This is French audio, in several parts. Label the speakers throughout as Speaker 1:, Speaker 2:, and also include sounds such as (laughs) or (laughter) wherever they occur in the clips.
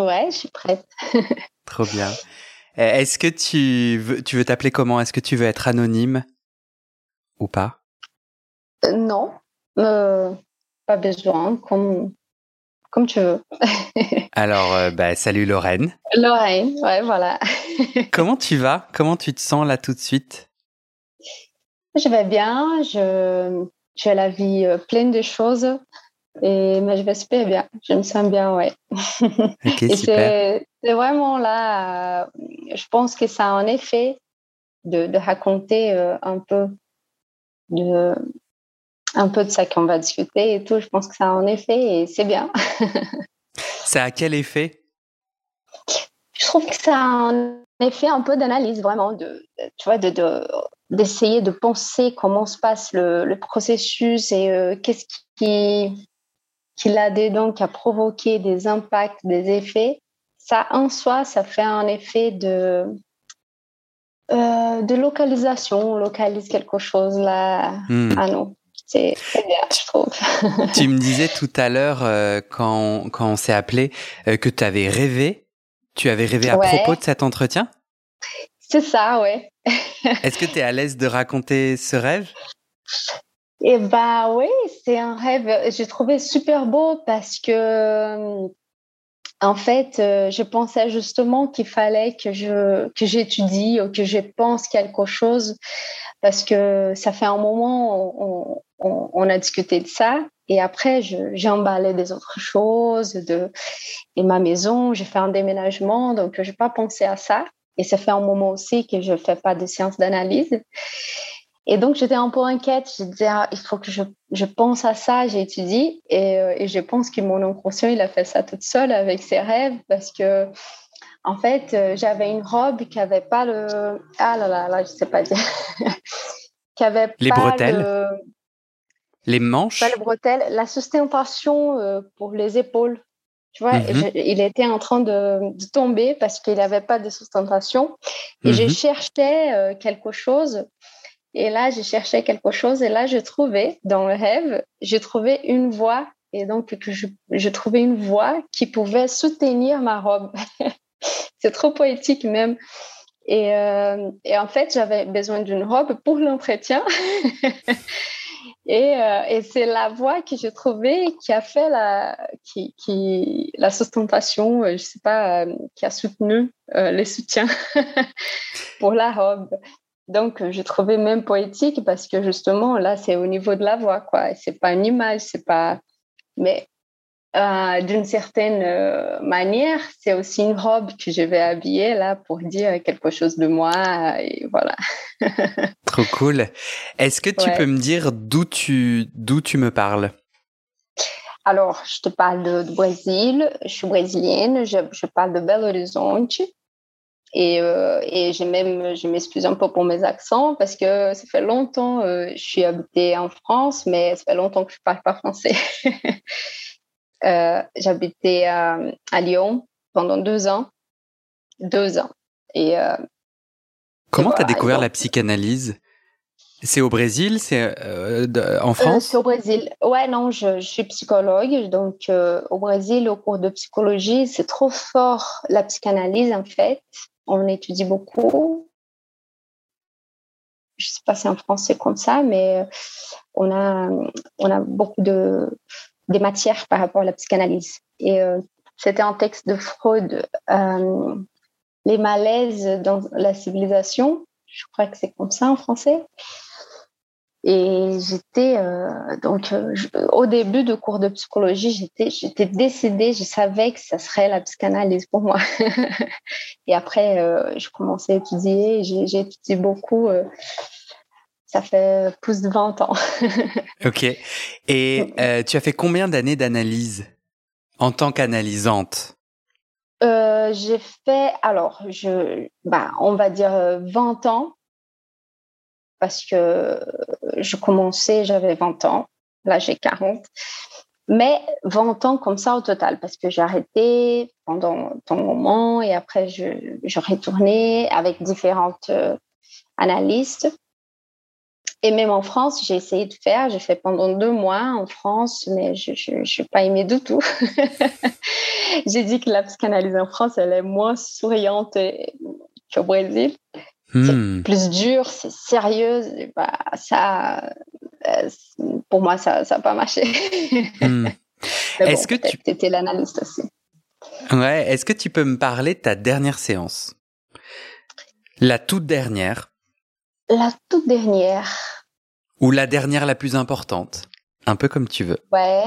Speaker 1: Ouais, je suis prête. (laughs)
Speaker 2: Trop bien. Eh, est-ce que tu veux, tu veux t'appeler comment? Est-ce que tu veux être anonyme? Ou pas?
Speaker 1: Euh, Non, euh, pas besoin, comme, comme tu veux. (laughs)
Speaker 2: Alors, euh, bah, salut Lorraine.
Speaker 1: Lorraine, ouais, voilà. (laughs)
Speaker 2: Comment tu vas? Comment tu te sens là tout de suite?
Speaker 1: Je vais bien, je, j'ai la vie pleine de choses. Et mais je vais super bien. Je me sens bien, ouais. (laughs)
Speaker 2: Ok,
Speaker 1: Et
Speaker 2: super.
Speaker 1: c'est vraiment là, euh, je pense que ça a un effet de, de raconter euh, un peu de un peu de ça qu'on va discuter et tout. Je pense que ça a un effet et c'est bien. (laughs)
Speaker 2: Ça a quel effet?
Speaker 1: Je trouve que ça a un effet un peu d'analyse vraiment de, de- tu vois de, de- d'essayer de penser comment se passe le, le processus et euh, qu'est-ce qui qui là-dedans qui a provoqué des impacts, des effets. Ça en soi, ça fait un effet de euh, de localisation. On localise quelque chose là.
Speaker 2: Hmm.
Speaker 1: Ah non, c'est c'est bien, je trouve. (laughs)
Speaker 2: Tu me disais tout à l'heure, euh, quand, quand on s'est appelé, euh, que tu avais rêvé. Tu avais rêvé à
Speaker 1: Ouais.
Speaker 2: propos de cet entretien?
Speaker 1: C'est ça, ouais.
Speaker 2: Est-ce que tu es à l'aise de raconter ce rêve?
Speaker 1: Et bah oui, c'est un rêve. J'ai trouvé super beau parce que, euh, en fait, euh, je pensais justement qu'il fallait que je que j'étudie ou que je pense quelque chose parce que ça fait un moment on, on, a discuté de ça et après j'ai emballé des autres choses de et ma maison, j'ai fait un déménagement donc j'ai pas pensé à ça et ça fait un moment aussi que je fais pas de sciences d'analyse. Et donc, j'étais un peu inquiète. Je disais, ah, il faut que je, je pense à ça, j'étudie. Et, euh, et je pense que mon inconscient, il a fait ça toute seule avec ses rêves parce que, en fait, euh, j'avais une robe qui avait pas le. Ah là là, là, je sais pas dire. (laughs) qui avait
Speaker 2: Les
Speaker 1: pas
Speaker 2: bretelles
Speaker 1: le-
Speaker 2: Les manches
Speaker 1: pas le bretelle, la sustentation euh, pour les épaules. Tu vois,
Speaker 2: Mhm.
Speaker 1: je- il était en train de, de tomber parce qu'il n'avait pas de sustentation. Et je
Speaker 2: Mhm.
Speaker 1: cherchais euh, quelque chose. Et là, je cherchais quelque chose. Et là, je trouvais, dans le rêve, j'ai trouvé une voix. Et donc, je, trouvais une voix qui pouvait soutenir ma robe. (laughs) C'est trop poétique même. Et, euh, et en fait, j'avais besoin d'une robe pour l'entretien. (laughs) et euh, et c'est la voix que j'ai trouvée qui a fait la, qui, qui, la sustentation, euh, je sais pas, qui a soutenu euh, les soutiens (laughs) pour la robe. Donc, euh, j'ai trouvé même poétique parce que justement, là, c'est au niveau de la voix, quoi. C'est pas une image, c'est pas. Mais euh, d'une certaine euh, manière, c'est aussi une robe que je vais habiller là pour dire quelque chose de moi. euh, Et voilà. (laughs)
Speaker 2: Trop cool. Est-ce que tu
Speaker 1: Ouais.
Speaker 2: peux me dire d'où tu, d'où tu me parles?
Speaker 1: Alors, je te parle de, de Brésil. Je suis brésilienne. Je, je parle de Belo Horizonte. Et, euh, et j'ai même, je m'excuse un peu pour mes accents parce que ça fait longtemps, euh, je suis habitée en France, mais ça fait longtemps que je parle pas français. (laughs) euh, J'habitais à, à Lyon pendant deux ans. Deux ans. Et euh,
Speaker 2: Comment tu as
Speaker 1: voilà,
Speaker 2: découvert
Speaker 1: donc-
Speaker 2: la psychanalyse? C'est au Brésil? C'est euh, en
Speaker 1: Euh,
Speaker 2: France?
Speaker 1: c'est au Brésil. Ouais, non, je, je suis psychologue. Donc, euh, au Brésil, au cours de psychologie, c'est trop fort la psychanalyse, en fait. On étudie beaucoup. Je ne sais pas si en France c'est comme ça, mais on a, on a beaucoup de des matières par rapport à la psychanalyse. Et c'était un texte de Freud, Les malaises dans la civilisation. Je crois que c'est comme ça en français. Et j'étais euh, donc euh, au début de cours de psychologie, j'étais j'étais décidée, je savais que ça serait la psychanalyse pour moi. (laughs) et après, euh, je commençais à étudier, j'ai étudié beaucoup. ça fait plus de 20 ans. (laughs)
Speaker 2: ok. Et tu as fait combien d'années d'analyse en tant qu'analysante?
Speaker 1: J'ai fait, alors, je, bah, on va dire 20 ans parce que je commençais, j'avais 20 ans, là j'ai 40, mais 20 ans comme ça au total, parce que j'ai arrêté pendant un moment et après je, retournais avec différentes euh, analystes. Et même en France, j'ai essayé de faire, j'ai fait pendant deux mois en France, mais je n'ai pas aimé du tout. (laughs) j'ai dit que la psychanalyse en France, elle est moins souriante qu'au Brésil. C'est hmm. plus dur, c'est sérieux. Bah, ça, euh, pour moi, ça n'a pas marché. Hmm. (laughs) Est-ce que tu étais l'analyste aussi
Speaker 2: Ouais. Est-ce que tu peux me parler de ta dernière séance? La toute dernière?
Speaker 1: La toute dernière.
Speaker 2: Ou la dernière la plus importante? Un peu comme tu veux.
Speaker 1: Ouais.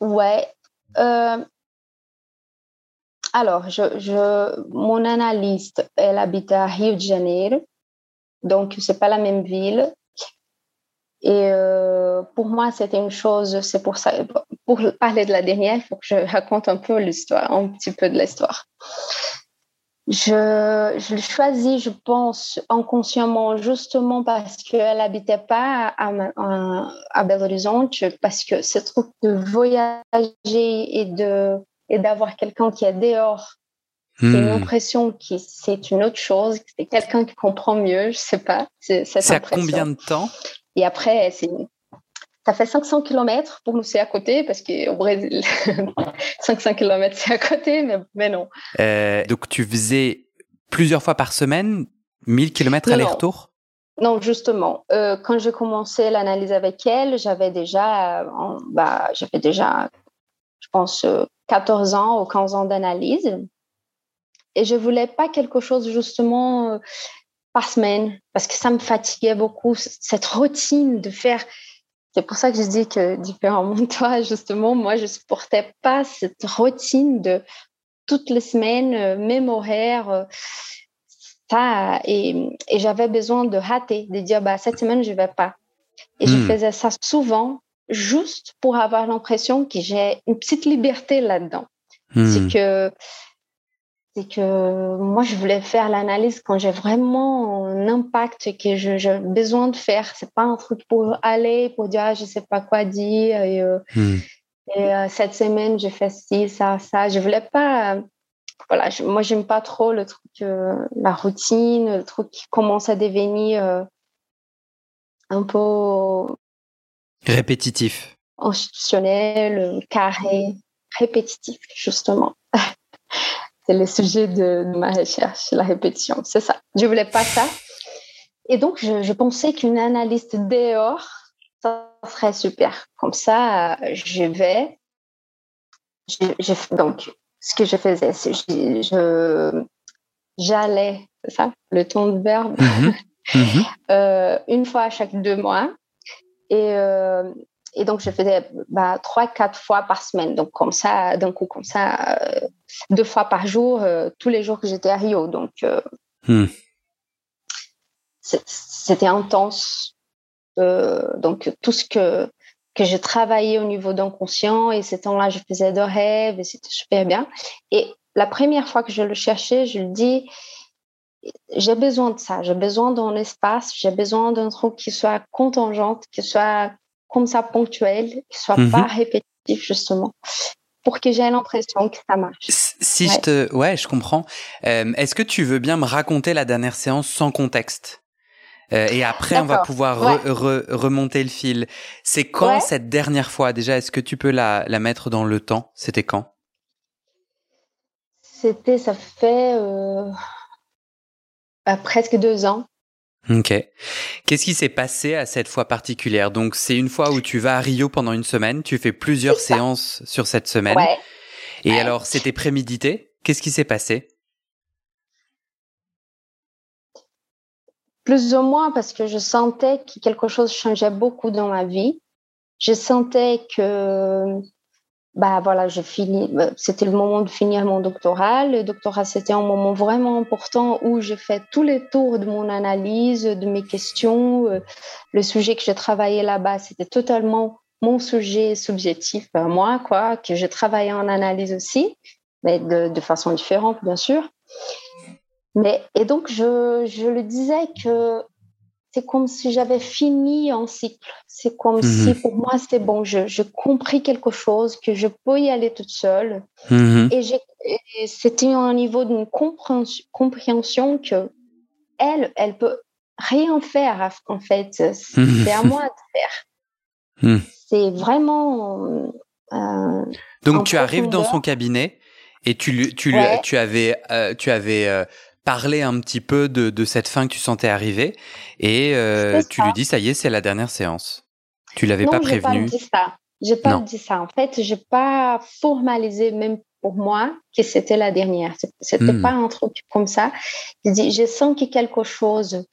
Speaker 1: Ouais. Euh, alors, je, mon analyste, elle habite à Rio de Janeiro, donc c'est pas la même ville. Et euh, pour moi, c'était une chose, c'est pour ça, pour parler de la dernière, il faut que je raconte un peu l'histoire, un petit peu de l'histoire. Je, je choisis, je pense, inconsciemment, justement parce qu'elle n'habitait pas à, à, à Belo Horizonte, parce que ce truc de voyager et de et d'avoir quelqu'un qui est dehors. Une hmm. impression qui c'est une autre chose, c'est quelqu'un qui comprend mieux, je sais pas.
Speaker 2: C'est à combien de temps?
Speaker 1: Et après, c'est ça fait 500 km pour nous, c'est à côté, parce qu'au Brésil, (laughs) 500 km, c'est à côté, mais, mais non.
Speaker 2: Euh, donc, tu faisais plusieurs fois par semaine, 1000 km aller-retour?
Speaker 1: Non, justement, euh, quand j'ai commencé l'analyse avec elle, j'avais déjà, euh, bah, j'avais déjà, je pense, 14 ans ou 15 ans d'analyse. Et je voulais pas quelque chose justement euh, par semaine parce que ça me fatiguait beaucoup cette routine de faire. C'est pour ça que je dis que différemment de toi, justement, moi, je supportais pas cette routine de toutes les semaines, euh, même horaire. Euh, ça, et, et j'avais besoin de rater, de dire, bah, cette semaine, je vais pas. Et je hmm. faisais ça souvent juste pour avoir l'impression que j'ai une petite liberté là-dedans. C'est hmm. que c'est que moi je voulais faire l'analyse quand j'ai vraiment un impact que j'ai besoin de faire. C'est pas un truc pour aller pour dire ah, je sais pas quoi dire et, euh, hmm. euh, cette semaine j'ai fait ci ça ça. Je voulais pas voilà je, moi j'aime pas trop le truc euh, la routine le truc qui commence à devenir un peu
Speaker 2: Répétitif.
Speaker 1: Institutionnel, carré, répétitif, justement. (laughs) c'est le sujet de, ma recherche, la répétition. C'est ça. Je voulais pas ça. Et donc, je, pensais qu'une analyste dehors, ça serait super. Comme ça, je vais. donc, ce que je faisais, c'est je, j'allais, c'est ça, le ton de verbe, mm-hmm. Mm-hmm. (laughs) Euh, une fois à chaque deux mois et, euh, et donc, je faisais bah, trois, quatre fois par semaine. Donc, comme ça, d'un coup, comme ça, euh, deux fois par jour, euh, tous les jours que j'étais à Rio. Donc, hmm. c'était intense. donc, tout ce que, que je travaillais au niveau d'inconscient, et ces temps-là, je faisais de rêves, et c'était super bien. Et la première fois que je le cherchais, je le dis, j'ai besoin de ça, j'ai besoin d'un espace, j'ai besoin d'un truc qui soit contingent, qui soit comme ça ponctuel, qui soit mhm. pas répétitif justement, pour que j'ai l'impression que ça marche.
Speaker 2: Si je te, ouais, je comprends. Euh, est-ce que tu veux bien me raconter la dernière séance sans contexte? Euh, et après, on va pouvoir remonter le fil. C'est quand cette dernière fois? Déjà, est-ce que tu peux la, la mettre dans le temps? C'était quand?
Speaker 1: C'était, ça fait euh, bah, presque deux ans.
Speaker 2: Ok. Qu'est-ce qui s'est passé à cette fois particulière? Donc, c'est une fois où tu vas à Rio pendant une semaine, tu fais plusieurs séances sur cette semaine.
Speaker 1: Ouais.
Speaker 2: Et alors, c'était prémédité? Qu'est-ce qui s'est passé?
Speaker 1: Plus ou moins parce que je sentais que quelque chose changeait beaucoup dans ma vie. Je sentais que bah voilà, je finis. Bah, c'était le moment de finir mon doctorat. Le doctorat, c'était un moment vraiment important où j'ai fait tous les tours de mon analyse, de mes questions. Euh, le sujet que j'ai travaillé là-bas, c'était totalement mon sujet subjectif à moi, quoi, que j'ai travaillé en analyse aussi, mais de, de façon différente, bien sûr. Mais, et donc, je, je le disais que c'est comme si j'avais fini un cycle. C'est comme mhm. si pour moi c'est bon, je, je compris quelque chose, que je peux y aller toute seule. Mhm. Et, c'était un niveau d'une compréhension, compréhension, que elle, elle peut rien faire en fait. C'est à moi de faire. Mhm. (laughs) C'est vraiment.
Speaker 2: Euh, Donc tu arrives dans son cabinet et tu, tu, tu avais, euh, tu avais euh, parler un petit peu de, de, cette fin que tu sentais arriver et euh, tu lui dis ça y est, c'est la dernière séance. Tu l'avais pas prévenu.
Speaker 1: Pas dit ça. J'ai pas dit ça. En fait, j'ai pas formalisé même pour moi que c'était la dernière. C'était hmm. pas un truc comme ça. J'ai dit, je sens que quelque chose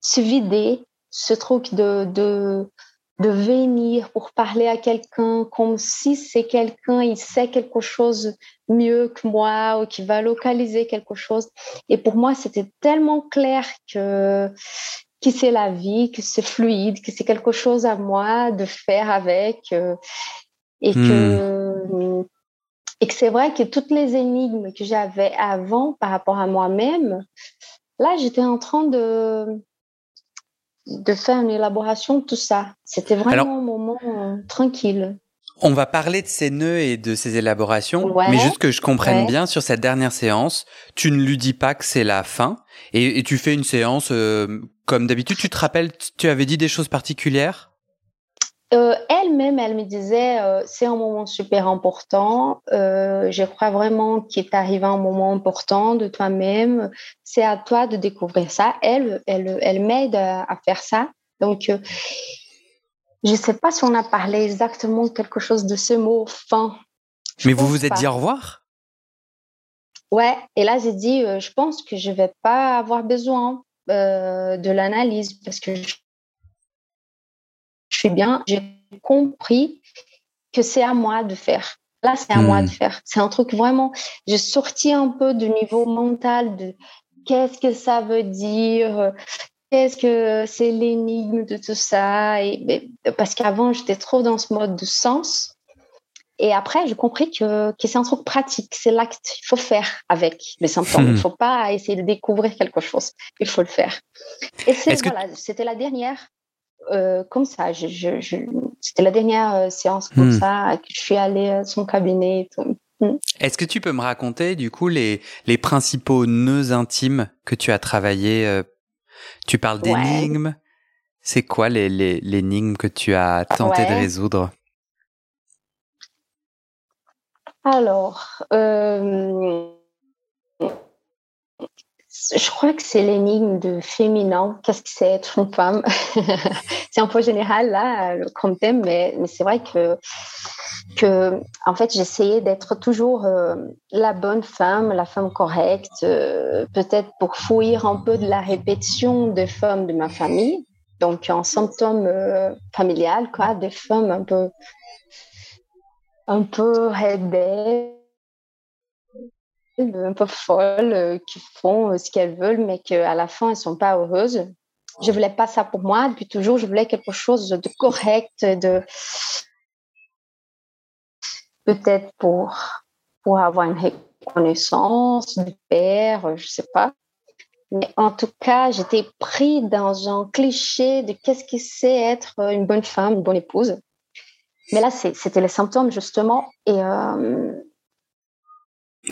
Speaker 1: se vidait, ce truc de, de de venir pour parler à quelqu'un comme si c'est quelqu'un, il sait quelque chose mieux que moi ou qui va localiser quelque chose. Et pour moi, c'était tellement clair que, que c'est la vie, que c'est fluide, que c'est quelque chose à moi de faire avec. Euh, et que, hmm. et que c'est vrai que toutes les énigmes que j'avais avant par rapport à moi-même, là, j'étais en train de, de faire une élaboration de tout ça. C'était vraiment un moment euh, tranquille.
Speaker 2: On va parler de ces nœuds et de ces élaborations, mais juste que je comprenne bien sur cette dernière séance, tu ne lui dis pas que c'est la fin et, tu fais une séance euh, comme d'habitude. Tu te rappelles, tu avais dit des choses particulières?
Speaker 1: Euh, Elle-même, elle me disait, euh, c'est un moment super important. Euh, je crois vraiment qu'il est arrivé un moment important de toi-même. C'est à toi de découvrir ça. Elle, elle, elle m'aide à, faire ça. Donc, je ne sais pas si on a parlé exactement quelque chose de ce mot fin.
Speaker 2: Mais vous vous êtes dit au revoir?
Speaker 1: Ouais. Et là, j'ai dit, je pense que je vais pas avoir besoin de l'analyse parce que je bien, j'ai compris que c'est à moi de faire. Là, c'est à moi de hmm. faire. C'est un truc vraiment, j'ai sorti un peu du niveau mental de qu'est-ce que ça veut dire, qu'est-ce que c'est l'énigme de tout ça. Et, parce qu'avant, j'étais trop dans ce mode de sens. Et après, j'ai compris que, que c'est un truc pratique, c'est l'acte. Il faut faire avec les symptômes. Il ne faut pas essayer de découvrir quelque chose. Il faut le faire. Et c'était la dernière. Euh, comme ça. Je, C'était la dernière euh, séance comme hmm. ça je suis allée à son cabinet.
Speaker 2: Hmm. Est-ce que tu peux me raconter du coup les, les principaux nœuds intimes que tu as travaillé euh, Tu parles d'énigmes. C'est quoi les, les, l'énigme que tu as tenté de résoudre?
Speaker 1: Alors, je crois que c'est l'énigme de féminin. Qu'est-ce que c'est être une femme? (laughs) C'est un peu général là comme thème, mais, mais c'est vrai que, que en fait j'essayais d'être toujours euh, la bonne femme, la femme correcte, euh, peut-être pour fuir un peu de la répétition des femmes de ma famille. Donc un symptôme euh, familial, quoi, des femmes un peu un peu rebelles un peu folles euh, qui font euh, ce qu'elles veulent, mais qu'à la fin, elles sont pas heureuses. Je voulais pas ça pour moi. Depuis toujours, je voulais quelque chose de correct, de peut-être pour pour avoir une reconnaissance du père, je sais pas. Mais en tout cas, j'étais pris dans un cliché de qu'est-ce que c'est être une bonne femme, une bonne épouse. Mais là, c'était les symptômes justement. Et euh,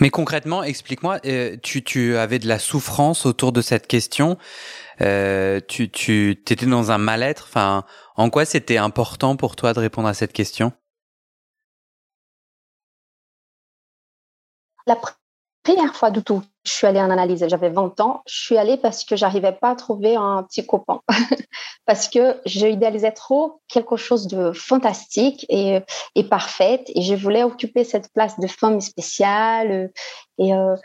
Speaker 2: mais concrètement, explique-moi, euh, tu, tu avais de la souffrance autour de cette question. Euh, tu tu étais dans un mal-être. Enfin, en quoi c'était important pour toi de répondre à cette question?
Speaker 1: Première fois du tout, je suis allée en analyse. J'avais 20 ans. Je suis allée parce que j'arrivais pas à trouver un petit copain. (laughs) parce que j'ai idéalisé trop quelque chose de fantastique et, et parfaite. Et je voulais occuper cette place de femme spéciale et euh,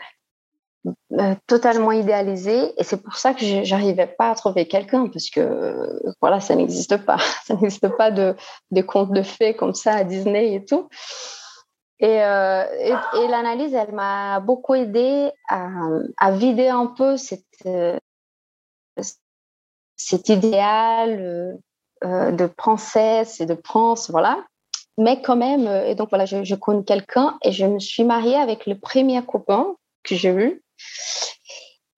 Speaker 1: euh, totalement idéalisée. Et c'est pour ça que j'arrivais pas à trouver quelqu'un parce que voilà, ça n'existe pas. (laughs) Ça n'existe pas de, de contes de fées comme ça à Disney et tout. Euh, et, l'analyse, elle m'a beaucoup aidé à, vider un peu euh, cet idéal euh, de princesse et de prince, voilà. Mais quand même, et donc voilà, je, connais quelqu'un et je me suis mariée avec le premier copain que j'ai eu.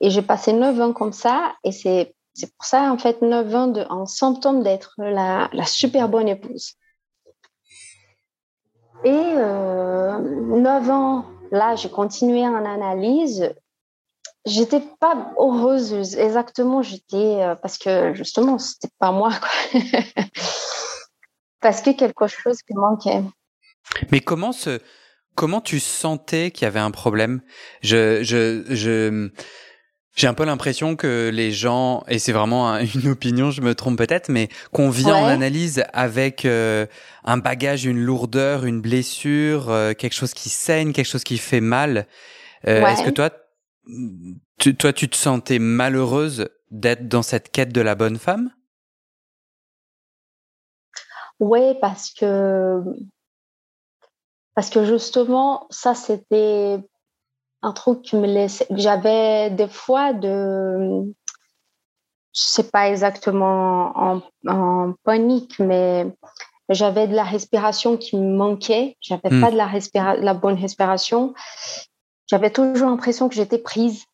Speaker 1: Et j'ai passé neuf ans comme ça. Et c'est pour ça, en fait, neuf ans de, en symptôme d'être la super bonne épouse. Et euh, 9 ans, là, j'ai continué en analyse. J'étais pas heureuse exactement. J'étais euh, parce que justement, c'était pas moi, (laughs) parce que quelque chose qui manquait.
Speaker 2: Mais comment ce, comment tu sentais qu'il y avait un problème? Je, je, je j'ai un peu l'impression que les gens, et c'est vraiment (laughs) une opinion, je me trompe peut-être, mais qu'on vient en analyse avec euh, un bagage, une lourdeur, une blessure, euh, quelque chose qui saigne, quelque chose qui fait mal. Euh, est-ce que toi, tu, toi, tu te sentais malheureuse d'être dans cette quête de la bonne femme?
Speaker 1: Oui, parce que parce que justement, ça c'était un truc qui me laissait. J'avais des fois de. Je sais pas exactement en, en panique, mais j'avais de la respiration qui me manquait. J'avais hmm. pas de la, respira la bonne respiration. J'avais toujours l'impression que j'étais prise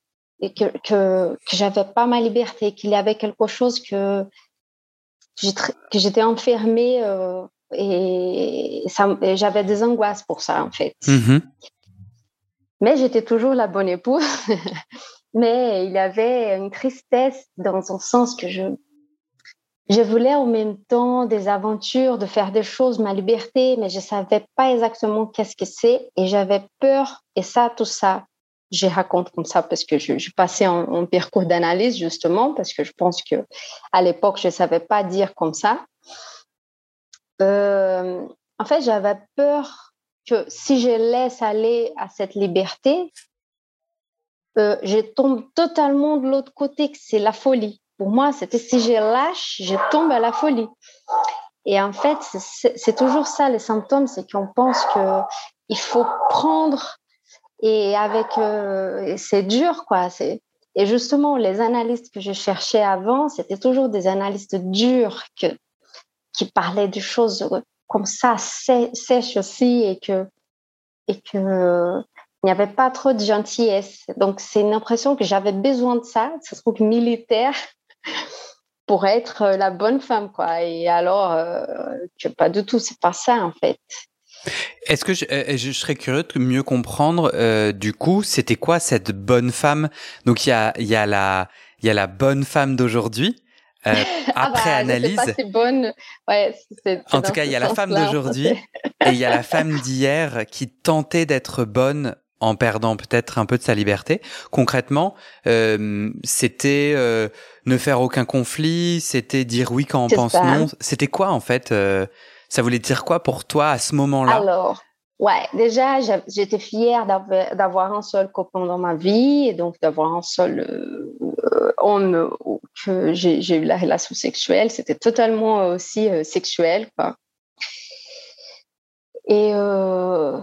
Speaker 1: et que, que, que j'avais pas ma liberté, qu'il y avait quelque chose que, que j'étais enfermée euh, et, j'avais des angoisses pour ça, en fait. Mm-hmm. Mais j'étais toujours la bonne épouse. (laughs) Mais il avait une tristesse dans un sens que je, je voulais en même temps des aventures, de faire des choses, ma liberté, mais je savais pas exactement qu'est-ce que c'est et j'avais peur. Et ça, tout ça, je raconte comme ça parce que je, je passais en, parcours d'analyse justement parce que je pense que à l'époque je savais pas dire comme ça. Euh, en fait, j'avais peur que si je laisse aller à cette liberté, euh, je tombe totalement de l'autre côté, que c'est la folie. Pour moi, c'était si je lâche, je tombe à la folie. Et en fait, c'est toujours ça les symptômes, c'est qu'on pense que il faut prendre et avec euh, c'est dur quoi. Et justement les analystes que je cherchais avant, c'était toujours des analystes durs que qui parlaient de choses comme ça sèche aussi et que et que il n'y avait pas trop de gentillesse. Donc c'est une impression que j'avais besoin de ça, ce truc militaire (laughs) pour être la bonne femme quoi. Et alors euh, que pas du tout, c'est pas ça en fait.
Speaker 2: Est-ce que je, euh, je, serais curieux de mieux comprendre euh, du coup, c'était quoi cette bonne femme? Donc il y a il y a la il y a la bonne femme d'aujourd'hui euh, (laughs) ah après bah, analyse.
Speaker 1: bonne. Ouais,
Speaker 2: en tout cas, il y a la femme d'aujourd'hui et il y a la femme d'hier qui tentait d'être bonne en perdant peut-être un peu de sa liberté. Concrètement, euh, c'était euh, ne faire aucun conflit, c'était dire oui quand on pense non. C'était quoi en fait euh, Ça voulait dire quoi pour toi à ce moment-là?
Speaker 1: Alors, Ouais, déjà, j'étais fière d'avoir un seul copain dans ma vie et donc d'avoir un seul euh, homme que j'ai eu la relation sexuelle. C'était totalement aussi euh, sexuel, quoi. Et euh,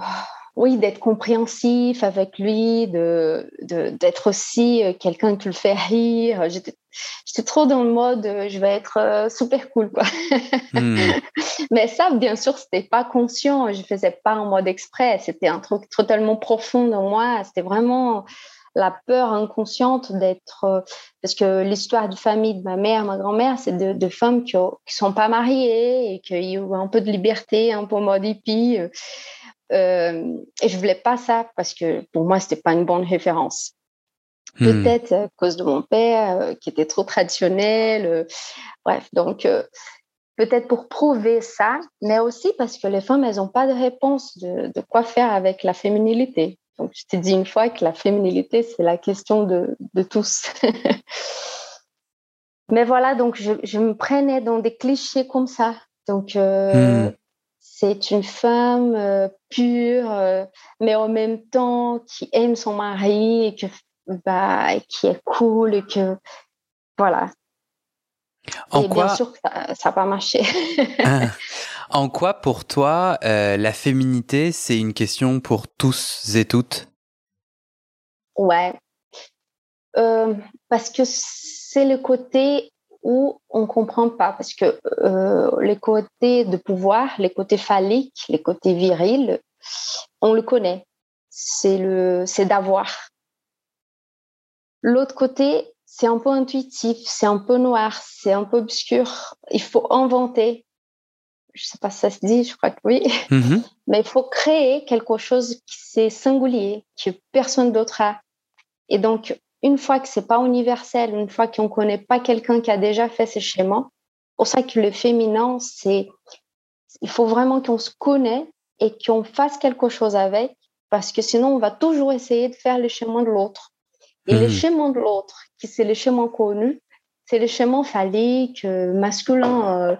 Speaker 1: oui, d'être compréhensif avec lui, de d'être aussi euh, quelqu'un qui le fait rire. J'étais trop dans le mode euh, je vais être euh, super cool quoi. Hmm. (laughs) Mais ça, bien sûr, c'était pas conscient. Je faisais pas en mode exprès. C'était un truc totalement profond dans moi. C'était vraiment la peur inconsciente d'être parce que l'histoire de famille de ma mère, ma grand-mère, c'est de, de, femmes qui, ne sont pas mariées et qui ont un peu de liberté, un peu mode hippie. Euh, et je voulais pas ça parce que pour moi, c'était pas une bonne référence. Hmm. Peut-être à cause de mon père euh, qui était trop traditionnel. Euh, bref, donc peut-être pour prouver ça, mais aussi parce que les femmes, elles n'ont pas de réponse de, de, quoi faire avec la féminilité. Donc, je t'ai dit une fois que la féminilité, c'est la question de, de tous. (laughs) Mais voilà, donc je, je, me prenais dans des clichés comme ça. Donc, euh, hmm. C'est une femme euh, pure, euh, mais en même temps qui aime son mari et que, bah, qui est cool et que, voilà. En et quoi... bien sûr que ça n'a pas marché.
Speaker 2: Ah. (laughs) En quoi, pour toi, la féminité, c'est une question pour tous et toutes?
Speaker 1: Ouais. parce que c'est le côté où on comprend pas parce que euh, les côtés de pouvoir, les côtés phalliques, les côtés virils, on le connaît. C'est le, c'est d'avoir. L'autre côté, c'est un peu intuitif, c'est un peu noir, c'est un peu obscur. Il faut inventer. Je sais pas si ça se dit, je crois que oui. (laughs) Mm-hmm. Mais il faut créer quelque chose qui c'est singulier, que personne d'autre a. Et donc, une fois que c'est pas universel, une fois qu'on connaît pas quelqu'un qui a déjà fait ces schémas, pour ça que le féminin, c'est, il faut vraiment qu'on se connaisse et qu'on fasse quelque chose avec, parce que sinon on va toujours essayer de faire le schéma de l'autre. Et le hmm. schéma de l'autre, qui c'est le schéma connu, c'est le schéma phallique, euh, masculin, euh,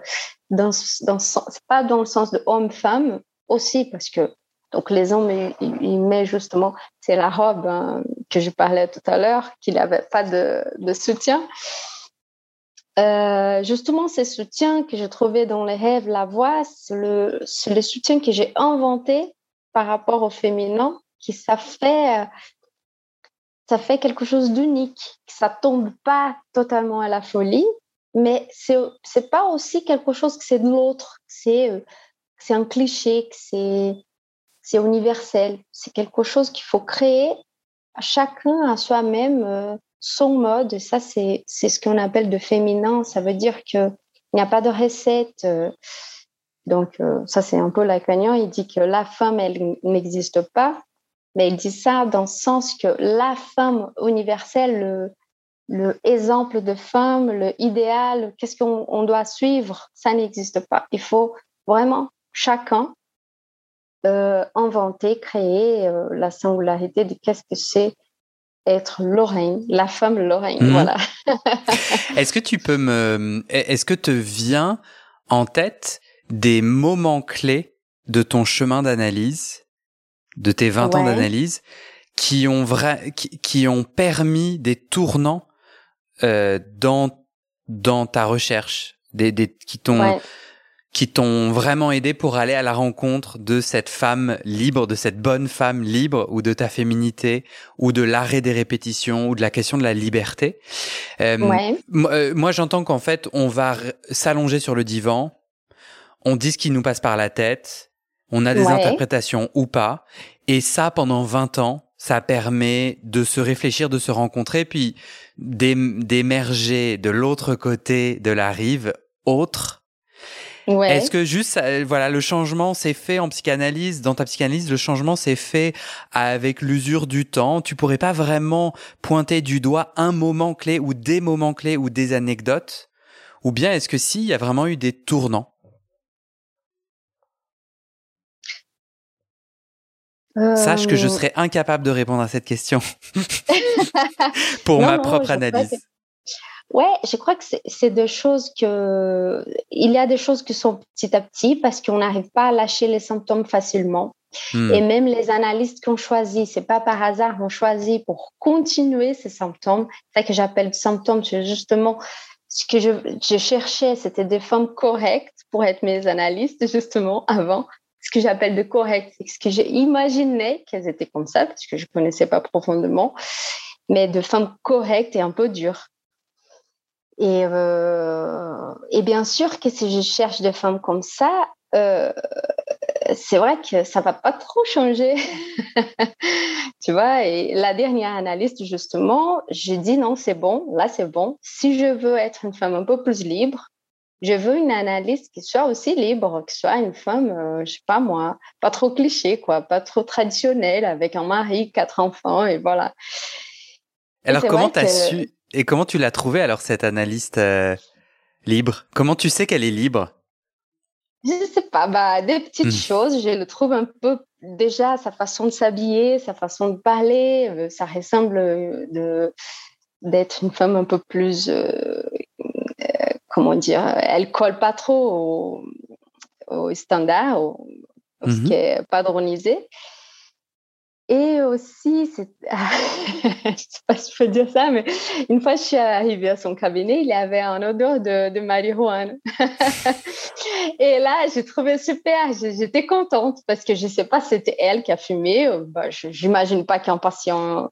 Speaker 1: dans, dans, pas dans le sens de homme-femme aussi, parce que donc les hommes, ils, mettent justement, c'est la robe hein, que je parlais tout à l'heure, qu'il n'avait pas de, soutien. Euh, justement, ces soutiens que j'ai trouvés dans les rêves, la voix, c'est le, le soutien que j'ai inventé par rapport au féminin, qui ça fait, ça fait quelque chose d'unique, ça tombe pas totalement à la folie, mais c'est c'est pas aussi quelque chose que c'est de l'autre, c'est c'est un cliché, que c'est c'est universel. C'est quelque chose qu'il faut créer à chacun à soi-même euh, son mode. Ça, c'est ce qu'on appelle de féminin. Ça veut dire qu'il n'y a pas de recette. Euh. donc, euh, ça, c'est un peu lacanien. Il dit que la femme, elle n'existe pas. Mais il dit ça dans le sens que la femme universelle, le, le exemple de femme, le idéal, qu'est-ce qu'on doit suivre, ça n'existe pas. Il faut vraiment chacun inventer, créer euh, la singularité de qu'est-ce que c'est être Lorraine, la femme Lorraine. Mhm. Voilà. (laughs)
Speaker 2: est-ce que tu peux me, est-ce que te vient en tête des moments clés de ton chemin d'analyse, de tes 20 ans d'analyse, qui ont qui, ont permis des tournants euh, dans dans ta recherche, des, des qui t'ont qui t'ont vraiment aidé pour aller à la rencontre de cette femme libre, de cette bonne femme libre, ou de ta féminité, ou de l'arrêt des répétitions, ou de la question de la liberté. Euh, euh, moi, j'entends qu'en fait, on va s'allonger sur le divan, on dit ce qui nous passe par la tête, on a des interprétations ou pas, et ça, pendant 20 ans, ça permet de se réfléchir, de se rencontrer, puis d'émerger de l'autre côté de la rive autre est-ce que juste, voilà, le changement s'est fait en psychanalyse, dans ta psychanalyse, le changement s'est fait avec l'usure du temps? Tu pourrais pas vraiment pointer du doigt un moment clé ou des moments clés ou des anecdotes, ou bien est-ce que si, il y a vraiment eu des tournants? Sache que je euh. serais incapable de répondre à cette question (laughs) pour ma propre analyse.
Speaker 1: Ouais, je crois que c'est des choses que il y a des choses qui sont petit à petit parce qu'on n'arrive pas à lâcher les symptômes facilement. Hmm. Et même les analystes qu'on choisit, c'est pas par hasard, on choisit pour continuer ces symptômes. C'est ça que j'appelle symptômes, c'est justement ce que je, je cherchais, c'était des femmes correctes pour être mes analystes justement avant. Ce que j'appelle de correctes, c'est ce que j'ai imaginé qu'elles étaient comme ça parce que je connaissais pas profondément, mais de femmes correctes et un peu dures. Et, euh, et bien sûr que si je cherche des femmes comme ça, euh, c'est vrai que ça va pas trop changer. (laughs) tu vois, et la dernière analyste, justement, j'ai dit non, c'est bon, là c'est bon. Si je veux être une femme un peu plus libre, je veux une analyste qui soit aussi libre, qui soit une femme, euh, je sais pas moi, pas trop cliché, quoi, pas trop traditionnelle, avec un mari, quatre enfants, et voilà.
Speaker 2: Alors, comment tu as su et comment tu l'as trouvée alors cette analyste euh, libre? Comment tu sais qu'elle est libre?
Speaker 1: Je sais pas, bah des petites hmm. choses. Je le trouve un peu déjà sa façon de s'habiller, sa façon de parler, ça ressemble de d'être une femme un peu plus comment dire, elle colle pas trop au, standard, au, ce mhm. qui est padronisé. Et aussi, c'est, (laughs) je sais pas si je peux dire ça, mais une fois je suis arrivée à son cabinet, il avait un odeur de, de marijuana. (laughs) et là, j'ai trouvé super, j'étais contente parce que je sais pas si c'était elle qui a fumé. Bah, j'imagine pas qu'un patient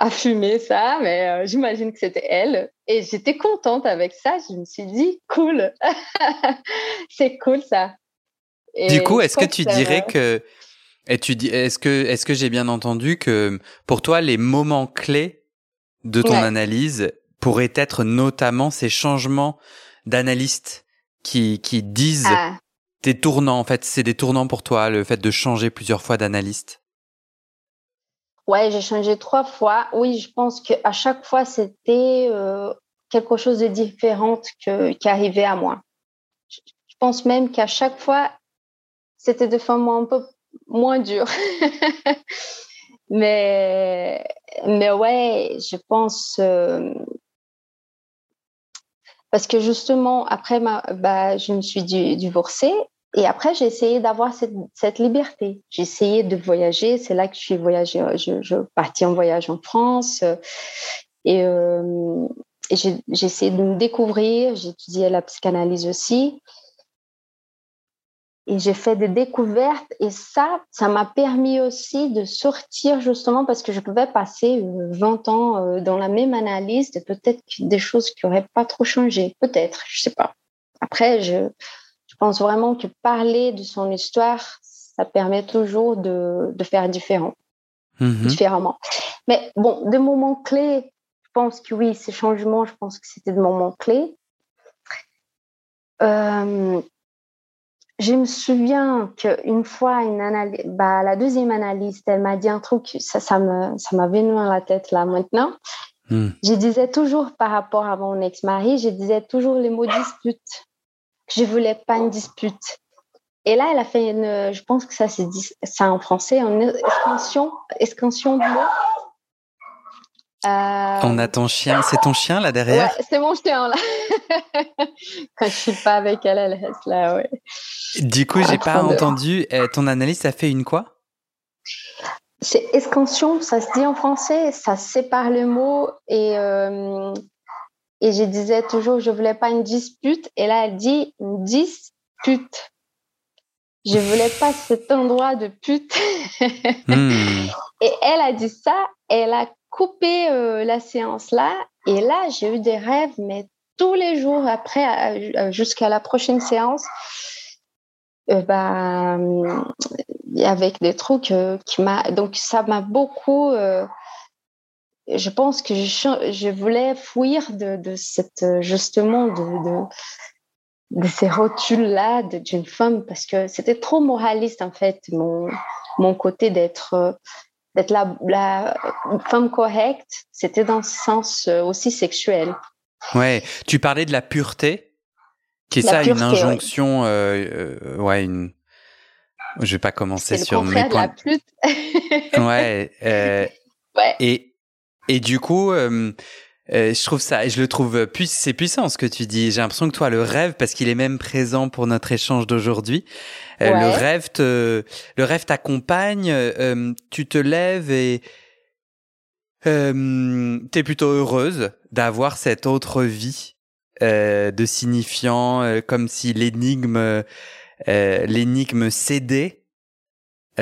Speaker 1: a fumé ça, mais euh, j'imagine que c'était elle. Et j'étais contente avec ça. Je me suis dit, cool, (laughs) c'est cool ça.
Speaker 2: du coup, est-ce que tu dirais que, et tu dis, est-ce que, est-ce que j'ai bien entendu que pour toi, les moments clés de ton analyse pourraient être notamment ces changements d'analystes qui, qui disent ah. tes tournants. En fait, c'est des tournants pour toi, le fait de changer plusieurs fois d'analyste.
Speaker 1: Ouais, j'ai changé trois fois. Oui, je pense qu'à chaque fois, c'était euh, quelque chose de différent que, qui arrivait à moi. Je, pense même qu'à chaque fois, c'était de façon un peu moins dure. (laughs) mais, mais ouais, je pense. Euh, parce que justement, après, bah, je me suis divorcée et après, j'ai essayé d'avoir cette, liberté. J'ai essayé de voyager. C'est là que je suis voyagée. Je, partis en voyage en France. Euh, et j'ai essayé de me découvrir. Étudié la psychanalyse aussi. Et j'ai fait des découvertes. Et ça, ça m'a permis aussi de sortir justement parce que je pouvais passer 20 euh, ans euh, dans la même analyse et peut-être des choses qui n'auraient pas trop changé. Peut-être, je sais pas. Après, je, pense vraiment que parler de son histoire, ça permet toujours de, de faire différent, mhm. différemment. Mais bon, des moments clés, je pense que oui, ces changements, je pense que c'était des moments clés. Euh, je me souviens qu'une fois, une analyse, bah, la deuxième analyste, elle m'a dit un truc, ça, ça me, ça m'a venu dans la tête là maintenant. Hmm. Je disais toujours par rapport à mon ex-mari, je disais toujours les mots dispute je voulais pas une dispute. Et là, elle a fait une, je pense que ça c'est ça en français, une extension, extension de mots.
Speaker 2: Euh... On a ton chien, c'est ton chien là derrière?
Speaker 1: Ouais, C'est mon chien là. (laughs) Quand je suis pas avec elle, elle reste là, ouais.
Speaker 2: Du coup, j'ai pas entendu. Euh, ton analyse, ça fait une quoi?
Speaker 1: C'est extension, ça se dit en français, ça sépare le mot et euh, et je disais toujours, je voulais pas une dispute. Et là, elle dit une dispute. Je voulais pas cet endroit de pute. (laughs) Hmm. Et elle a dit ça. Elle a coupé euh, la séance là. Et là, j'ai eu des rêves, mais tous les jours après, euh, jusqu'à la prochaine séance, euh, bah, avec des trucs qui m'a. Donc, ça m'a beaucoup je pense que je, je voulais fuir de, de cette justement de, de, ces rotules là d'une femme parce que c'était trop moraliste en fait mon mon côté d'être d'être la, la femme correcte c'était dans ce sens aussi sexuel.
Speaker 2: Ouais tu parlais de la pureté qui est ça une injonction euh, euh, ouais une je vais pas commencer sur mes points. (laughs) ouais, euh, ouais. et et du coup, euh, euh, je trouve ça, je le trouve c'est puissant ce que tu dis. J'ai l'impression que toi, le rêve, parce qu'il est même présent pour notre échange d'aujourd'hui, euh, le rêve te, le rêve t'accompagne. tu te lèves et euh, t'es plutôt heureuse d'avoir cette autre vie de signifiant, comme si l'énigme, l'énigme cédait euh,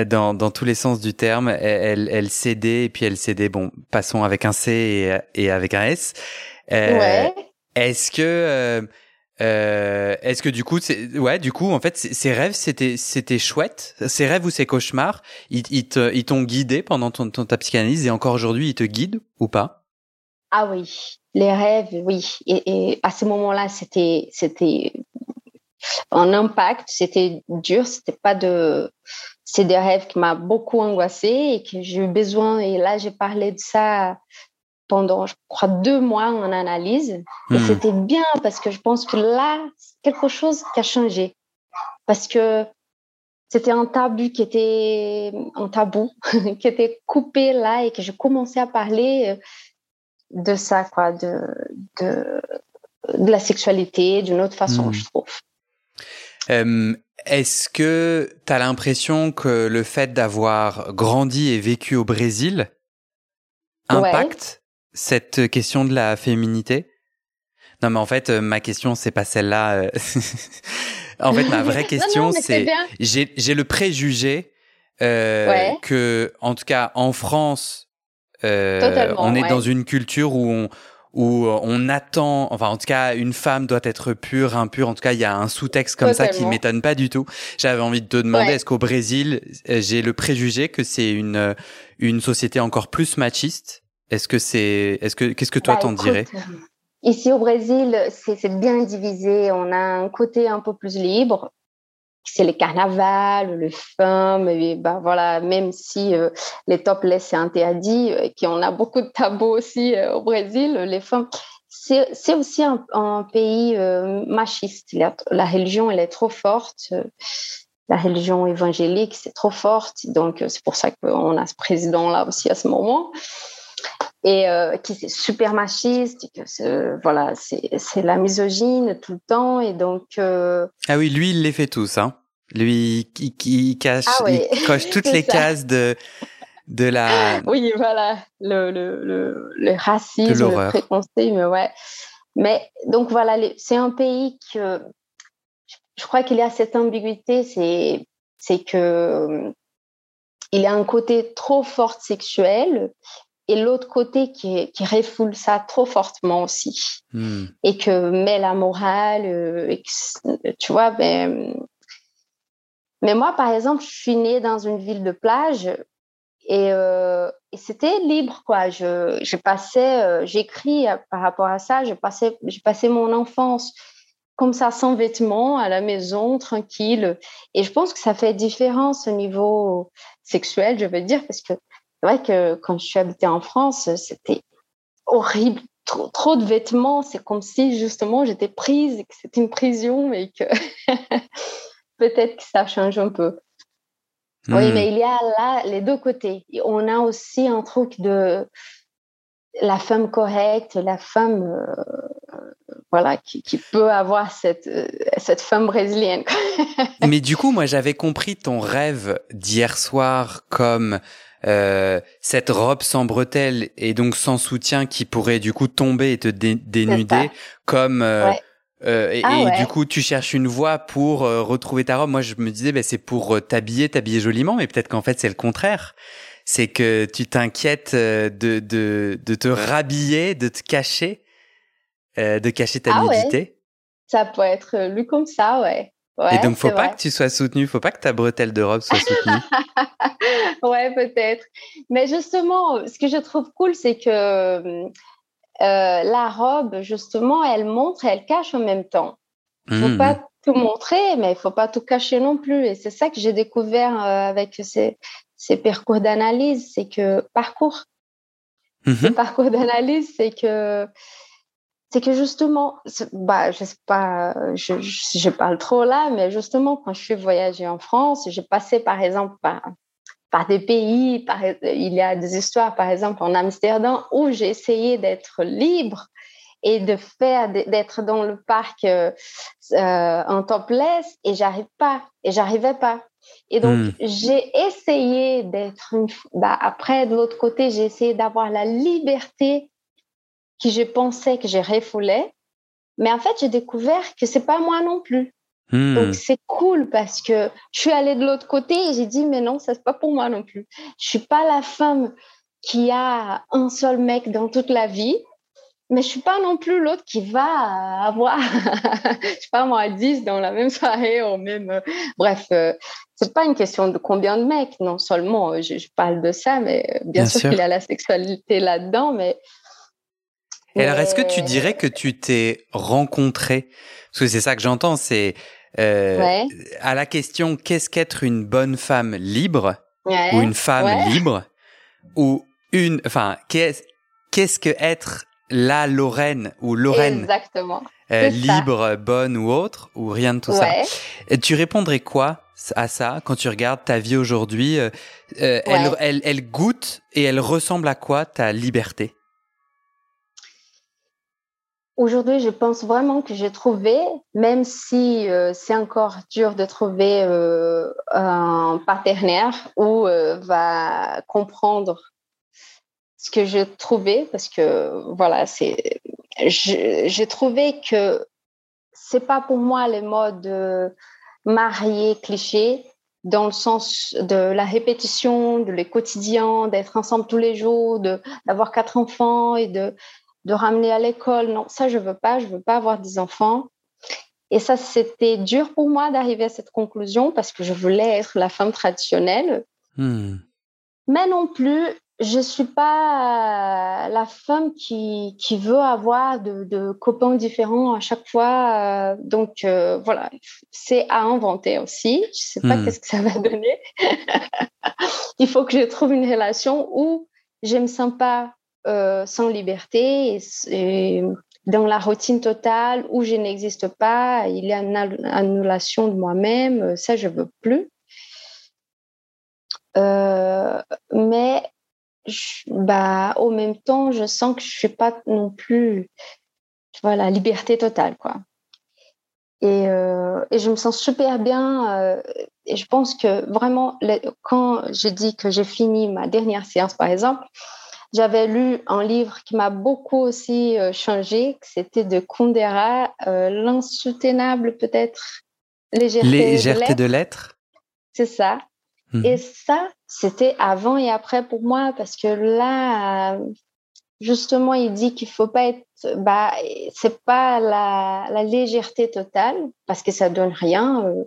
Speaker 2: dans, dans tous les sens du terme. Elle, elle cédait et puis elle cédait. Bon, passons avec un C et, et avec un S. Euh, ouais. Est-ce que euh, euh, est-ce que du coup, ouais, du coup, en fait, ces rêves, c'était, c'était chouette? Ces rêves ou ces cauchemars, ils, ils, ils t'ont guidé pendant ton, ton, ta psychanalyse et encore aujourd'hui, ils te guident ou pas?
Speaker 1: Ah oui, les rêves, oui. Et, et à ce moment-là, c'était, c'était un impact. C'était dur. C'était pas de, c'est des rêves qui m'ont beaucoup angoissé et que j'ai eu besoin. Et là, j'ai parlé de ça pendant, je crois, deux mois en analyse. Et hmm. c'était bien parce que je pense que là, c'est quelque chose qui a changé. Parce que c'était un tabou qui était un tabou (laughs) qui était coupé là et que je commençais à parler euh, de ça quoi de de, de la sexualité d'une autre façon hmm. je trouve
Speaker 2: est-ce que tu as l'impression que le fait d'avoir grandi et vécu au Brésil impacte cette question de la féminité? Non mais en fait ma question c'est pas celle-là euh, (laughs) En fait, ma vraie (laughs) question, c'est j'ai le préjugé euh, que, en tout cas, en France, euh, on est dans une culture où on où on attend, enfin en tout cas, une femme doit être pure, impure. En tout cas, il y a un sous-texte comme ça qui m'étonne pas du tout. J'avais envie de te demander, est-ce qu'au Brésil, euh, j'ai le préjugé que c'est une une société encore plus machiste? Est-ce que c'est, est-ce que qu'est-ce que toi bah, t'en dirais?
Speaker 1: Ici au Brésil, c'est bien divisé. On a un côté un peu plus libre. C'est les carnavals, le femme, et ben voilà, même si euh, les topless c'est interdit, et qu'on a beaucoup de tabous aussi euh, au Brésil, les femmes, c'est aussi un, pays euh, machiste. La, religion, elle est trop forte. La religion évangélique, c'est trop forte. Donc, c'est pour ça qu'on a ce président-là aussi à ce moment et euh, qui est super machiste, que voilà, c'est la misogyne tout le temps et donc. Euh,
Speaker 2: ah oui, lui il les fait tous, hein. Lui qui, qui cache, ah il coche toutes (laughs) les cases de de la.
Speaker 1: Oui, voilà, le le le, le racisme, le préconcept, mais ouais. Mais donc voilà, c'est un pays que je crois qu'il y a cette ambiguïté, c'est c'est que il a un côté trop fort sexuel et l'autre côté qui, qui refoule ça trop fortement aussi. Hmm. et que met la morale euh, tu vois ben mais moi par exemple je suis née dans une ville de plage et, euh, et c'était libre quoi. Je passé euh, j'écris par rapport à ça je passais j'ai passé mon enfance comme ça sans vêtements à la maison tranquille. Et je pense que ça fait différence au niveau sexuel je veux dire parce que vrai que quand je suis habitée en France, c'était horrible. Trop, trop de vêtements, c'est comme si justement j'étais prise et que c'était une prison et que (laughs) peut-être que ça change un peu. Oui, hmm. mais il y a là les deux côtés. On a aussi un truc de la femme correcte, la femme euh, voilà qui, qui, peut avoir cette euh, cette femme brésilienne. (laughs)
Speaker 2: mais du coup, moi j'avais compris ton rêve d'hier soir comme euh, cette robe sans bretelles et donc sans soutien qui pourrait du coup tomber et te dénuder comme euh, euh, et, ah du coup tu cherches une voie pour retrouver ta robe. Moi je me disais ben c'est pour t'habiller t'habiller joliment mais peut-être qu'en fait c'est le contraire. C'est que tu t'inquiètes de, de, de te rhabiller de te cacher de cacher ta ah nudité.
Speaker 1: Ça peut être lu comme ça ouais
Speaker 2: et donc, faut pas que tu sois soutenue, faut pas que ta bretelle de robe soit soutenue. (laughs)
Speaker 1: ouais, peut-être. Mais justement, ce que je trouve cool, c'est que euh, la robe, justement, elle montre et elle cache en même temps. Il faut pas mmh. tout montrer, mais il faut pas tout cacher non plus. Et c'est ça que j'ai découvert euh, avec ces, ces parcours d'analyse, c'est que parcours, mmh parcours d'analyse, c'est que c'est que justement, bah, je sais pas, je, je, parle trop là, mais justement, quand je suis voyagée en France, j'ai passé par exemple par, par des pays, par, il y a des histoires, par exemple en Amsterdam, où j'ai essayé d'être libre et de faire, d'être dans le parc euh, euh en topless et j'arrive pas, et j'arrivais pas. Et donc, hmm. j'ai essayé d'être une, bah, après, de l'autre côté, j'ai essayé d'avoir la liberté qui je pensais que j'ai refoulé. Mais en fait, j'ai découvert que c'est pas moi non plus. Hmm. Donc c'est cool parce que je suis allée de l'autre côté et j'ai dit mais non, ça c'est pas pour moi non plus. Je suis pas la femme qui a un seul mec dans toute la vie, mais je suis pas non plus l'autre qui va avoir (laughs) je sais pas moi 10 dans la même soirée ou même bref, euh, c'est pas une question de combien de mecs, non seulement euh, je, parle de ça mais euh, bien, sûr, sûr. qu'il y a la sexualité là-dedans mais
Speaker 2: et alors, est-ce que tu dirais que tu t'es rencontré? Parce que c'est ça que j'entends, c'est euh, à la question qu'est-ce qu'être une bonne femme libre ou une femme libre ou une, enfin, qu'est-ce qu'est-ce que être la Lorraine ou Lorraine
Speaker 1: Exactement.
Speaker 2: Euh, libre, bonne ou autre ou rien de tout ça? Et tu répondrais quoi à ça quand tu regardes ta vie aujourd'hui euh, euh, elle, elle, goûte et elle ressemble à quoi ta liberté?
Speaker 1: Aujourd'hui, je pense vraiment que j'ai trouvé, même si c'est encore dur de trouver un partenaire où va comprendre ce que j'ai trouvé, parce que voilà, c'est, j'ai trouvé que c'est pas pour moi le mode marié cliché dans le sens de la répétition, de les quotidiens, d'être ensemble tous les jours, d'avoir quatre enfants et de de ramener à l'école. Non, ça je veux pas. Je veux pas avoir des enfants. Et ça, c'était dur pour moi d'arriver à cette conclusion parce que je voulais être la femme traditionnelle. Hmm. Mais non plus, je suis pas la femme qui, qui veut avoir de, de, copains différents à chaque fois. Euh, donc euh, voilà, c'est à inventer aussi. Je sais pas hmm. qu'est-ce que ça va donner. (laughs) Il faut que je trouve une relation où je me sens pas euh, sans liberté dans la routine totale où je n'existe pas. Il y a une annulation de moi-même. Ça, je veux plus. mais bah, au même temps, je sens que je suis pas non plus tu vois, la liberté totale. Quoi. Et, euh, et je me sens super bien. Euh, et je pense que vraiment, quand je dis que j'ai fini ma dernière séance, par exemple, j'avais lu un livre qui m'a beaucoup aussi euh, changé, c'était de Kundera, L'insoutenable peut-être
Speaker 2: légèreté, de l'être.
Speaker 1: C'est ça. Mhm. Et ça, c'était avant et après pour moi, parce que là, justement, il dit qu'il faut pas être, bah, c'est pas la, la, légèreté totale, parce que ça donne rien. Euh,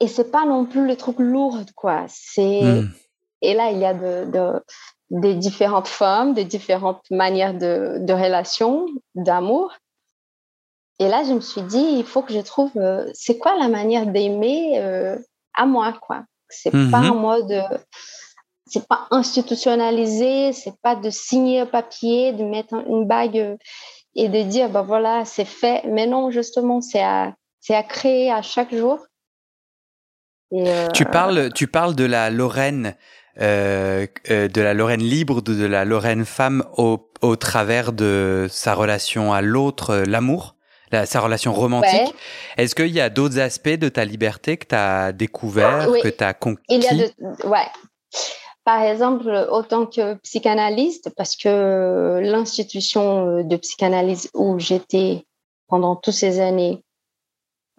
Speaker 1: et c'est pas non plus le truc lourd, quoi. C'est, mhm. et là, il y a de, de, des différentes formes, des différentes manières de, de relations, d'amour. Et là, je me suis dit, il faut que je trouve, euh, c'est quoi la manière d'aimer euh, à moi, quoi? C'est pas en mhm. mode, c'est pas institutionnalisé, c'est pas de signer un papier, de mettre une bague et de dire ben voilà c'est fait. Mais non justement c'est à c'est à créer à chaque jour.
Speaker 2: tu euh, parles tu parles de la Lorraine. Euh, euh, de la Lorraine libre, de, de la Lorraine femme au, au travers de sa relation à l'autre, l'amour sa relation romantique? Est-ce qu'il y a d'autres aspects de ta liberté que tu as découvert, que tu as conquis?
Speaker 1: Il y a ouais. Par exemple, autant que psychanalyste, parce que l'institution de psychanalyse où j'étais pendant toutes ces années,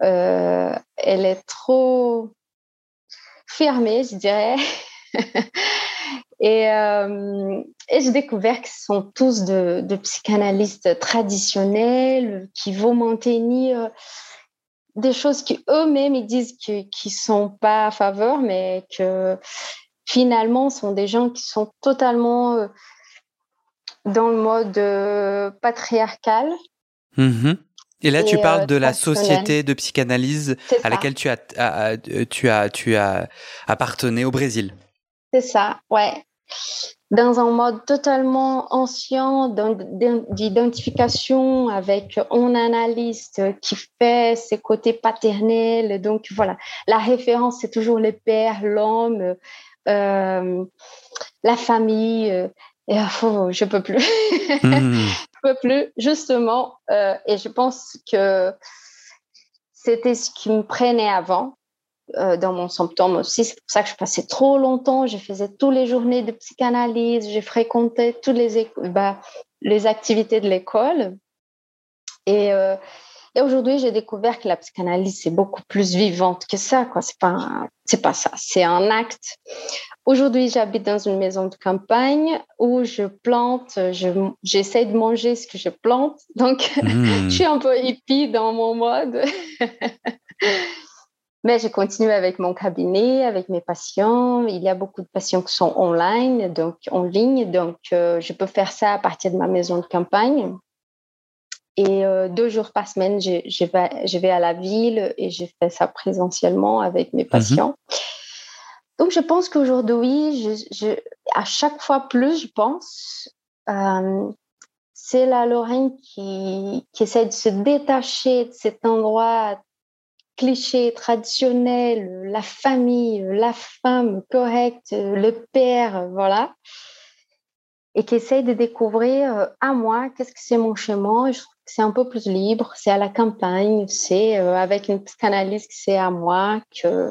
Speaker 1: euh, elle est trop fermée, je dirais. (laughs) Et, euh, et j'ai découvert que ce sont tous de, de, psychanalystes traditionnels qui vont maintenir des choses qui eux-mêmes ils disent qu'ils ne sont pas à faveur, mais que finalement sont des gens qui sont totalement euh, dans le mode euh, patriarcal.
Speaker 2: Mm-hmm. Et là, tu parles de la société de psychanalyse à laquelle tu as, tu as, tu as appartenu au Brésil.
Speaker 1: C'est ça, ouais dans un mode totalement ancien d'identification avec un analyste qui fait ses côtés paternels. Donc voilà, la référence, c'est toujours les pères, l'homme, euh, la famille. et oh, je peux plus. (laughs) Hmm. je peux plus, justement. Euh, et je pense que c'était ce qui me prenait avant. Euh, dans mon symptôme aussi. C'est pour ça que je passais trop longtemps. Je faisais toutes les journées de psychanalyse. J'ai fréquenté toutes les, bah, les activités de l'école. Et, euh, et aujourd'hui, j'ai découvert que la psychanalyse, c'est beaucoup plus vivante que ça. Quoi. C'est pas, c'est pas ça. C'est un acte. Aujourd'hui, j'habite dans une maison de campagne où je plante, je, j'essaie de manger ce que je plante. Donc, (laughs) mmh. je suis un peu hippie dans mon mode. (laughs) Mais je continue avec mon cabinet, avec mes patients. Il y a beaucoup de patients qui sont online, donc en ligne. Donc, euh, je peux faire ça à partir de ma maison de campagne. Et euh, deux jours par semaine, je, je, vais, je, vais, à la ville et je fais ça présentiellement avec mes mhm. patients. Donc, je pense qu'aujourd'hui, je, à chaque fois plus, je pense, euh, c'est la Lorraine qui, qui essaie de se détacher de cet endroit clichés traditionnels, la famille, la femme correcte, le père, voilà. Et qui essaye de découvrir à moi qu'est-ce que c'est mon chemin. Je trouve que c'est un peu plus libre, c'est à la campagne, c'est avec une psychanalyse que c'est à moi, que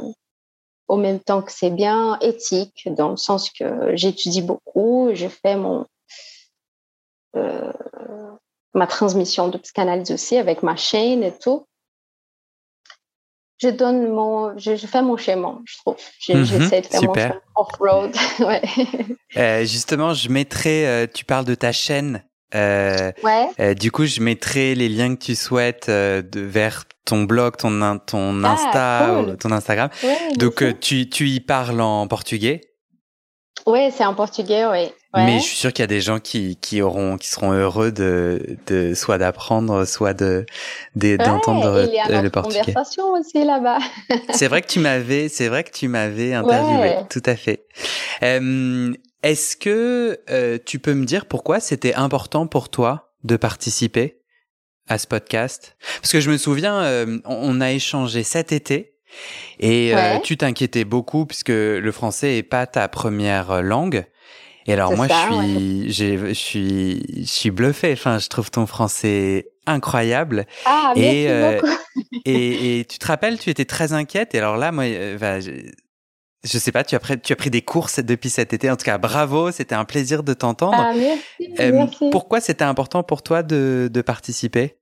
Speaker 1: au même temps que c'est bien éthique, dans le sens que j'étudie beaucoup, je fais mon, euh, ma transmission de psychanalyse aussi avec ma chaîne et tout. Je donne mon, je, fais mon schéma, je trouve.
Speaker 2: Mhm, j'essaie de faire mon schéma off-road. (laughs) ouais. euh, justement, je mettrai, euh, tu parles de ta chaîne.
Speaker 1: Euh, ouais.
Speaker 2: du coup, je mettrai les liens que tu souhaites de, vers ton blog, ton, ton ah, Insta, ton Instagram. Donc, tu, tu y parles en portugais?
Speaker 1: Oui, c'est en portugais, oui.
Speaker 2: Mais je suis sûr qu'il y a des gens qui, qui auront, qui seront heureux de, de soit d'apprendre, soit de, d'entendre
Speaker 1: il y a le portugais. conversation aussi là-bas. (laughs)
Speaker 2: c'est vrai que tu m'avais, c'est vrai que tu m'avais interviewé, tout à fait. Euh, est-ce que euh, tu peux me dire pourquoi c'était important pour toi de participer à ce podcast? Parce que je me souviens, euh, on a échangé cet été et tu t'inquiétais beaucoup puisque le français est pas ta première langue. Et alors moi, je suis, je suis, je suis bluffé. Enfin, je trouve ton français incroyable.
Speaker 1: Ah,
Speaker 2: et,
Speaker 1: euh, (laughs)
Speaker 2: et, et tu te rappelles, tu étais très inquiète. Et alors là, moi, bah, je, je sais pas, tu as, pris, tu as pris des courses depuis cet été. En tout cas, bravo, c'était un plaisir de t'entendre.
Speaker 1: Ah, merci, merci.
Speaker 2: Pourquoi c'était important pour toi de, de participer?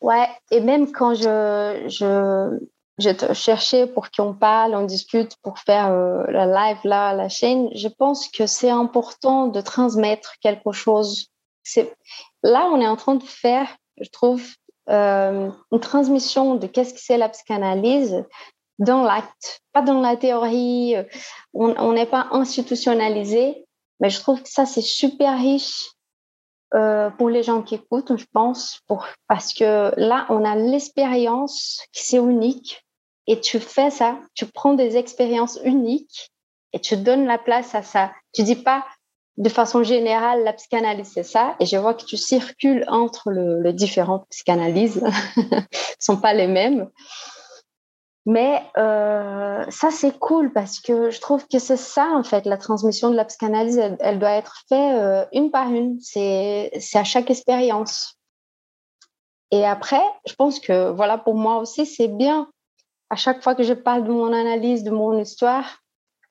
Speaker 1: Ouais, et même quand je, je, je te cherchais pour qu'on parle, on discute, pour faire euh, la live là, la chaîne, je pense que c'est important de transmettre quelque chose. Là, on est en train de faire, je trouve, euh, une transmission de qu'est-ce que c'est la psychanalyse dans l'acte, pas dans la théorie. On n'est pas institutionnalisé, mais je trouve que ça c'est super riche euh, pour les gens qui écoutent, je pense, pour, parce que là, on a l'expérience qui c'est unique et tu fais ça, tu prends des expériences uniques et tu donnes la place à ça. Tu dis pas de façon générale la psychanalyse c'est ça? Et je vois que tu circules entre le, les différentes psychanalyses, (laughs) sont pas les mêmes. Mais euh, ça, c'est cool parce que je trouve que c'est ça, en fait, la transmission de la psychanalyse, elle, doit être faite euh, une par une. C'est à chaque expérience. Et après, je pense que, voilà, pour moi aussi, c'est bien. À chaque fois que je parle de mon analyse, de mon histoire,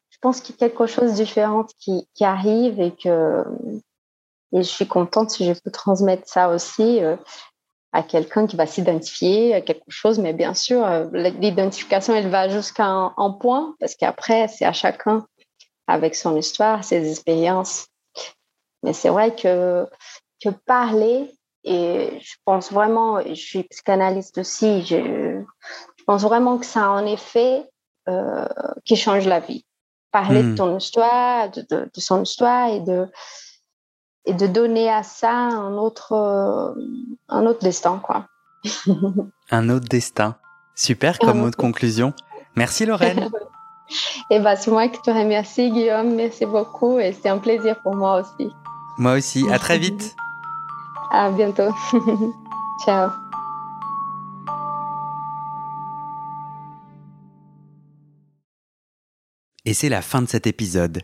Speaker 1: je pense qu'il y a quelque chose de différent qui, qui arrive et que et je suis contente si je peux transmettre ça aussi. Euh, à quelqu'un qui va s'identifier à quelque chose, mais bien sûr, euh, l'identification, elle va jusqu'à un, point, parce qu'après, c'est à chacun avec son histoire, ses expériences. Mais c'est vrai que, que parler, et je pense vraiment, je suis psychanalyste aussi, je, je pense vraiment que ça a un effet euh, qui change la vie. Parler de hmm. ton histoire, de, de, de son histoire et de, et de donner à ça un autre, euh, un autre destin, quoi. (laughs)
Speaker 2: un autre destin. Super comme mot de conclusion. Merci Lorraine. (laughs)
Speaker 1: et bah, c'est moi qui te remercie, Guillaume. Merci beaucoup et c'est un plaisir pour moi aussi.
Speaker 2: Moi aussi. À très vite.
Speaker 1: à bientôt. (laughs) Ciao.
Speaker 2: Et c'est la fin de cet épisode.